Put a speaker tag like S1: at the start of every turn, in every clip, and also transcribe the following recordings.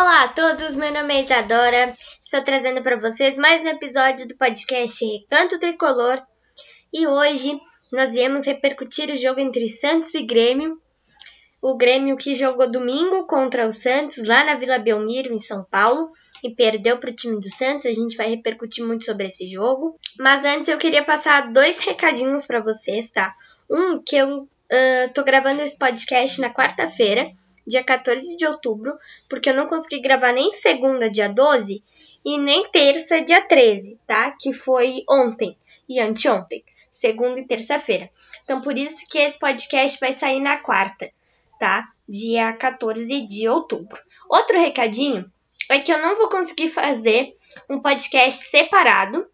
S1: Olá a todos, meu nome é Isadora. Estou trazendo para vocês mais um episódio do podcast Recanto Tricolor. E hoje nós viemos repercutir o jogo entre Santos e Grêmio. O Grêmio que jogou domingo contra o Santos lá na Vila Belmiro, em São Paulo, e perdeu para o time do Santos. A gente vai repercutir muito sobre esse jogo. Mas antes eu queria passar dois recadinhos para vocês, tá? Um que eu uh, tô gravando esse podcast na quarta-feira dia 14 de outubro, porque eu não consegui gravar nem segunda, dia 12, e nem terça, dia 13, tá? Que foi ontem e anteontem, segunda e terça-feira. Então, por isso que esse podcast vai sair na quarta, tá? Dia 14 de outubro. Outro recadinho é que eu não vou conseguir fazer um podcast separado,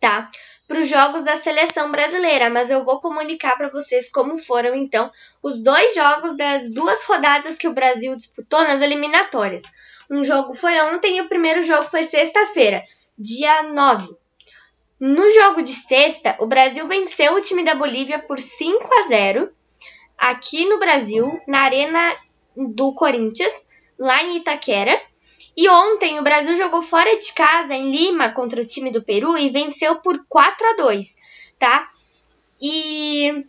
S1: tá? Para os jogos da seleção brasileira, mas eu vou comunicar para vocês como foram então os dois jogos das duas rodadas que o Brasil disputou nas eliminatórias. Um jogo foi ontem e o primeiro jogo foi sexta-feira, dia 9. No jogo de sexta, o Brasil venceu o time da Bolívia por 5 a 0 aqui no Brasil, na Arena do Corinthians, lá em Itaquera. E ontem o Brasil jogou fora de casa em Lima contra o time do Peru e venceu por 4 a 2, tá? E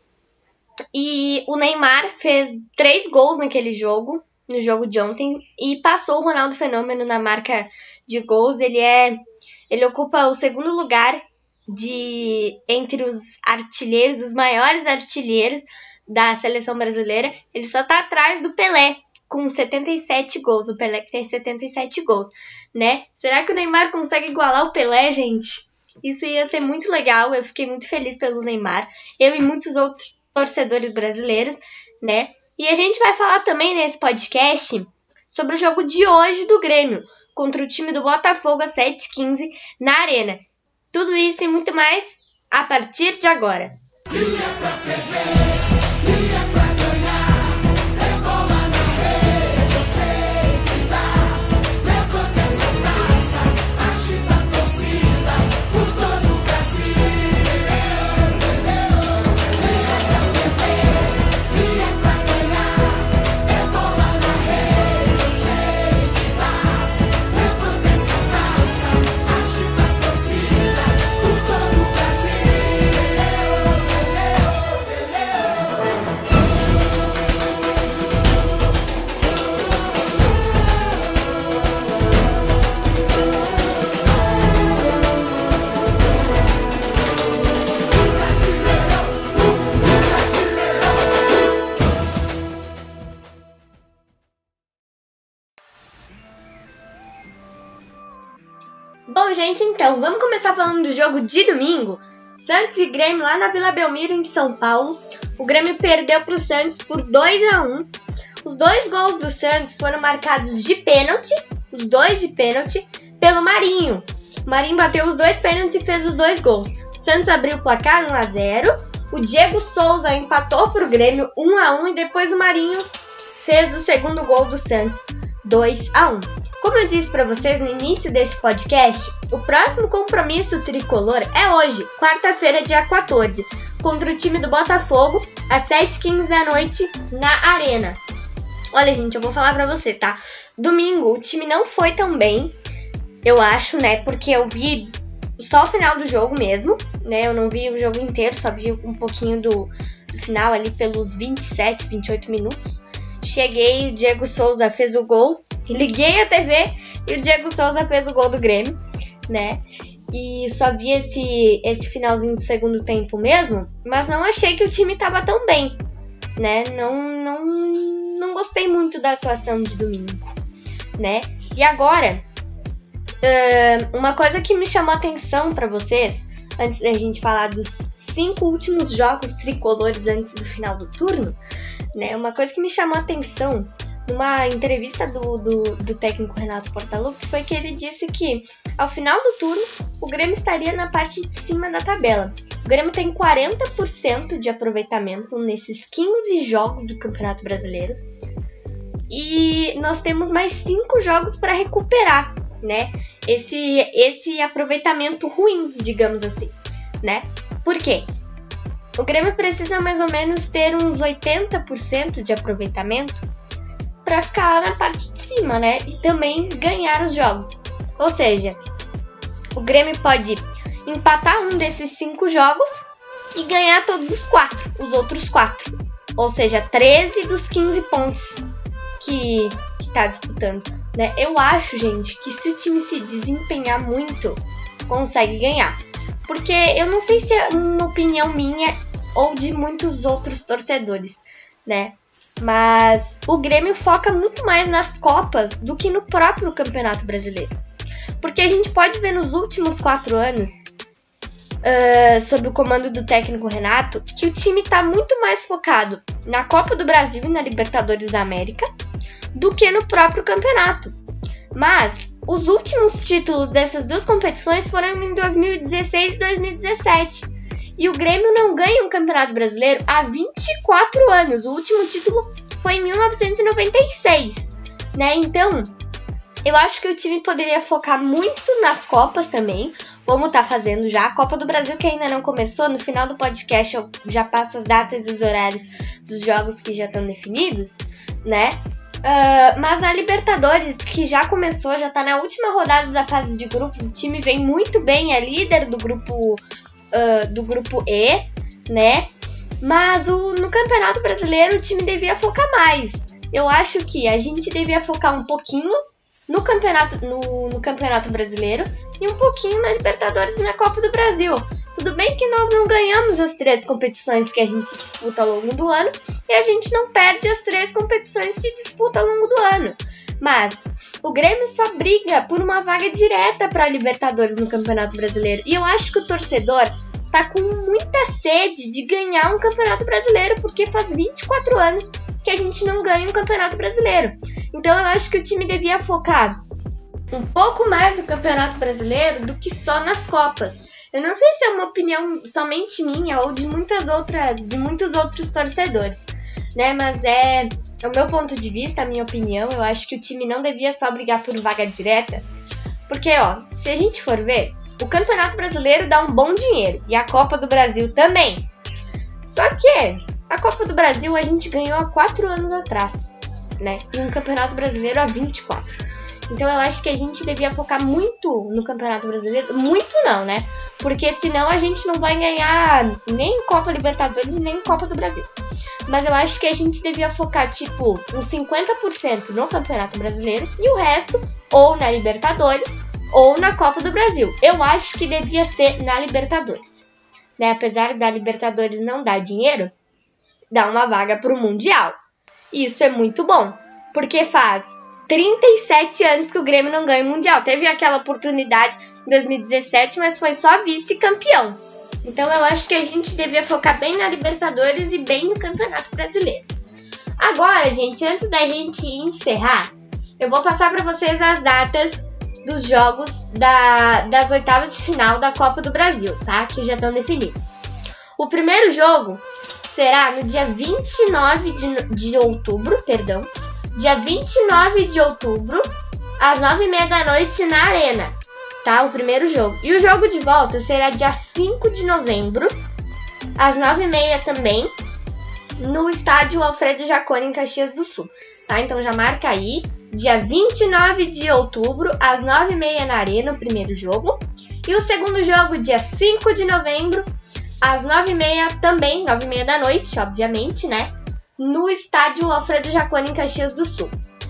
S1: e o Neymar fez três gols naquele jogo, no jogo de ontem, e passou o Ronaldo Fenômeno na marca de gols. Ele é ele ocupa o segundo lugar de entre os artilheiros, os maiores artilheiros da seleção brasileira. Ele só tá atrás do Pelé, com 77 gols. O Pelé que tem 77 gols, né? Será que o Neymar consegue igualar o Pelé, gente? Isso ia ser muito legal. Eu fiquei muito feliz pelo Neymar. Eu e muitos outros torcedores brasileiros, né? E a gente vai falar também nesse podcast sobre o jogo de hoje do Grêmio contra o time do Botafogo às 7h15 na Arena. Tudo isso e muito mais a partir de agora. Bom, gente, então, vamos começar falando do jogo de domingo. Santos e Grêmio lá na Vila Belmiro, em São Paulo. O Grêmio perdeu para o Santos por 2 a 1 Os dois gols do Santos foram marcados de pênalti, os dois de pênalti, pelo Marinho. O Marinho bateu os dois pênaltis e fez os dois gols. O Santos abriu o placar 1 a 0 O Diego Souza empatou para o Grêmio 1 a 1 e depois o Marinho fez o segundo gol do Santos 2 a 1 como eu disse para vocês no início desse podcast, o próximo compromisso tricolor é hoje, quarta-feira, dia 14, contra o time do Botafogo, às 7h15 da noite, na Arena. Olha, gente, eu vou falar para vocês, tá? Domingo, o time não foi tão bem, eu acho, né? Porque eu vi só o final do jogo mesmo, né? Eu não vi o jogo inteiro, só vi um pouquinho do, do final ali pelos 27, 28 minutos. Cheguei, o Diego Souza fez o gol, liguei a TV e o Diego Souza fez o gol do Grêmio, né? E só vi esse, esse finalzinho do segundo tempo mesmo, mas não achei que o time tava tão bem, né? Não, não, não gostei muito da atuação de domingo, né? E agora, uma coisa que me chamou a atenção para vocês, antes da gente falar dos cinco últimos jogos tricolores antes do final do turno, né? Uma coisa que me chamou a atenção numa entrevista do, do, do, técnico Renato Portaluppi foi que ele disse que ao final do turno o Grêmio estaria na parte de cima da tabela. O Grêmio tem 40% de aproveitamento nesses 15 jogos do Campeonato Brasileiro. E nós temos mais 5 jogos para recuperar, né? Esse, esse aproveitamento ruim, digamos assim, né? Por quê? O Grêmio precisa mais ou menos ter uns 80% de aproveitamento para ficar na parte de cima, né? E também ganhar os jogos. Ou seja, o Grêmio pode empatar um desses cinco jogos e ganhar todos os quatro, os outros quatro. Ou seja, 13 dos 15 pontos que, que tá disputando. Né? Eu acho, gente, que se o time se desempenhar muito, consegue ganhar. Porque eu não sei se é uma opinião minha ou de muitos outros torcedores, né? Mas o Grêmio foca muito mais nas Copas do que no próprio Campeonato Brasileiro. Porque a gente pode ver nos últimos quatro anos, uh, sob o comando do técnico Renato, que o time está muito mais focado na Copa do Brasil e na Libertadores da América do que no próprio campeonato. Mas os últimos títulos dessas duas competições foram em 2016 e 2017. E o Grêmio não ganha um campeonato brasileiro há 24 anos. O último título foi em 1996, né? Então, eu acho que o time poderia focar muito nas Copas também, como tá fazendo já. A Copa do Brasil, que ainda não começou, no final do podcast eu já passo as datas e os horários dos jogos que já estão definidos, né? Uh, mas a Libertadores, que já começou, já tá na última rodada da fase de grupos, o time vem muito bem, é líder do grupo, uh, do grupo E, né? Mas o, no Campeonato Brasileiro o time devia focar mais. Eu acho que a gente devia focar um pouquinho no campeonato, no, no campeonato brasileiro e um pouquinho na Libertadores e na Copa do Brasil. Tudo bem que nós não ganhamos as três competições que a gente disputa ao longo do ano e a gente não perde as três competições que disputa ao longo do ano. Mas o Grêmio só briga por uma vaga direta para Libertadores no Campeonato Brasileiro. E eu acho que o torcedor tá com muita sede de ganhar um Campeonato Brasileiro, porque faz 24 anos que a gente não ganha um Campeonato Brasileiro. Então eu acho que o time devia focar um pouco mais no Campeonato Brasileiro do que só nas Copas. Eu não sei se é uma opinião somente minha ou de muitas outras, de muitos outros torcedores, né? Mas é, é o meu ponto de vista, a minha opinião. Eu acho que o time não devia só brigar por vaga direta, porque ó, se a gente for ver, o Campeonato Brasileiro dá um bom dinheiro e a Copa do Brasil também. Só que a Copa do Brasil a gente ganhou há quatro anos atrás né? E um campeonato brasileiro a 24. Então eu acho que a gente devia focar muito no Campeonato Brasileiro. Muito não, né? Porque senão a gente não vai ganhar nem Copa Libertadores e nem Copa do Brasil. Mas eu acho que a gente devia focar, tipo, uns 50% no Campeonato Brasileiro e o resto ou na Libertadores ou na Copa do Brasil. Eu acho que devia ser na Libertadores. Né? Apesar da Libertadores não dar dinheiro, dá uma vaga para o Mundial. Isso é muito bom, porque faz 37 anos que o Grêmio não ganha o Mundial. Teve aquela oportunidade em 2017, mas foi só vice-campeão. Então eu acho que a gente devia focar bem na Libertadores e bem no Campeonato Brasileiro. Agora, gente, antes da gente encerrar, eu vou passar para vocês as datas dos jogos da, das oitavas de final da Copa do Brasil, tá? Que já estão definidos. O primeiro jogo será no dia 29 de, de outubro, perdão, dia 29 de outubro, às 9h30 da noite na Arena, tá? O primeiro jogo. E o jogo de volta será dia 5 de novembro, às 9h30 também, no estádio Alfredo Jaconi, em Caxias do Sul, tá? Então já marca aí, dia 29 de outubro, às 9h30 na Arena, o primeiro jogo. E o segundo jogo, dia 5 de novembro, às nove e meia também, nove e meia da noite, obviamente, né? No estádio Alfredo Jaconi, em Caxias do Sul.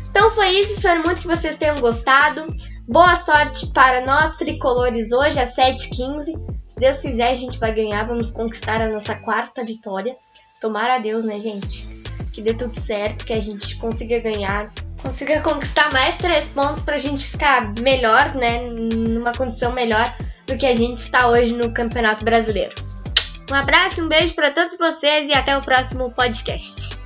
S1: Então foi isso, espero muito que vocês tenham gostado. Boa sorte para nós tricolores hoje às 7h15. Se Deus quiser, a gente vai ganhar, vamos conquistar a nossa quarta vitória. Tomara a Deus, né, gente? Que dê tudo certo, que a gente consiga ganhar, consiga conquistar mais três pontos para a gente ficar melhor, né? Numa condição melhor do que a gente está hoje no Campeonato Brasileiro. Um abraço, um beijo para todos vocês e até o próximo podcast.